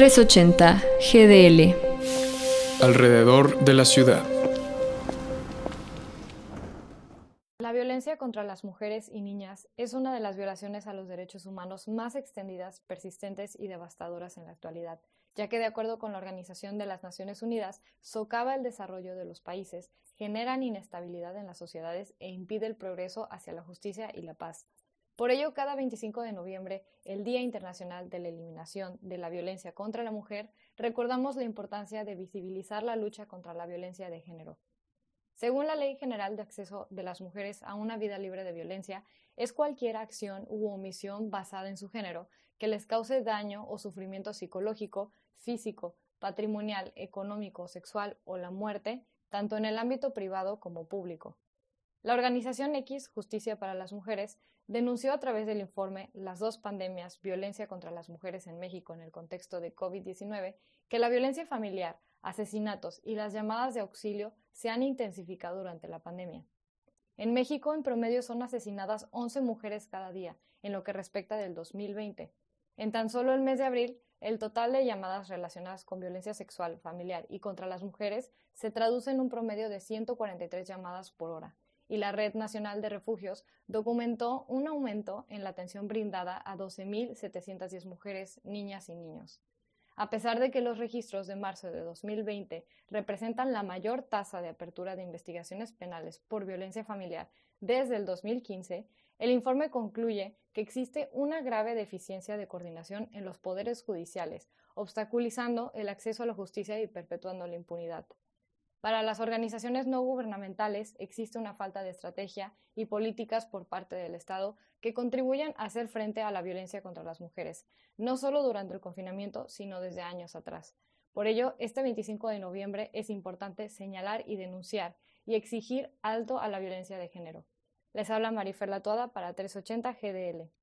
380 GDL. Alrededor de la ciudad. La violencia contra las mujeres y niñas es una de las violaciones a los derechos humanos más extendidas, persistentes y devastadoras en la actualidad, ya que de acuerdo con la Organización de las Naciones Unidas, socava el desarrollo de los países, generan inestabilidad en las sociedades e impide el progreso hacia la justicia y la paz. Por ello, cada 25 de noviembre, el Día Internacional de la Eliminación de la Violencia contra la Mujer, recordamos la importancia de visibilizar la lucha contra la violencia de género. Según la Ley General de Acceso de las Mujeres a una vida libre de violencia, es cualquier acción u omisión basada en su género que les cause daño o sufrimiento psicológico, físico, patrimonial, económico, sexual o la muerte, tanto en el ámbito privado como público. La organización X Justicia para las Mujeres denunció a través del informe Las dos pandemias, violencia contra las mujeres en México en el contexto de COVID-19, que la violencia familiar, asesinatos y las llamadas de auxilio se han intensificado durante la pandemia. En México, en promedio, son asesinadas 11 mujeres cada día, en lo que respecta del 2020. En tan solo el mes de abril, el total de llamadas relacionadas con violencia sexual, familiar y contra las mujeres se traduce en un promedio de 143 llamadas por hora, y la Red Nacional de Refugios documentó un aumento en la atención brindada a 12.710 mujeres, niñas y niños. A pesar de que los registros de marzo de 2020 representan la mayor tasa de apertura de investigaciones penales por violencia familiar desde el 2015, el informe concluye que existe una grave deficiencia de coordinación en los poderes judiciales, obstaculizando el acceso a la justicia y perpetuando la impunidad. Para las organizaciones no gubernamentales existe una falta de estrategia y políticas por parte del Estado que contribuyan a hacer frente a la violencia contra las mujeres, no solo durante el confinamiento, sino desde años atrás. Por ello, este 25 de noviembre es importante señalar y denunciar y exigir alto a la violencia de género. Les habla Marifer Latuada para 380 GDL.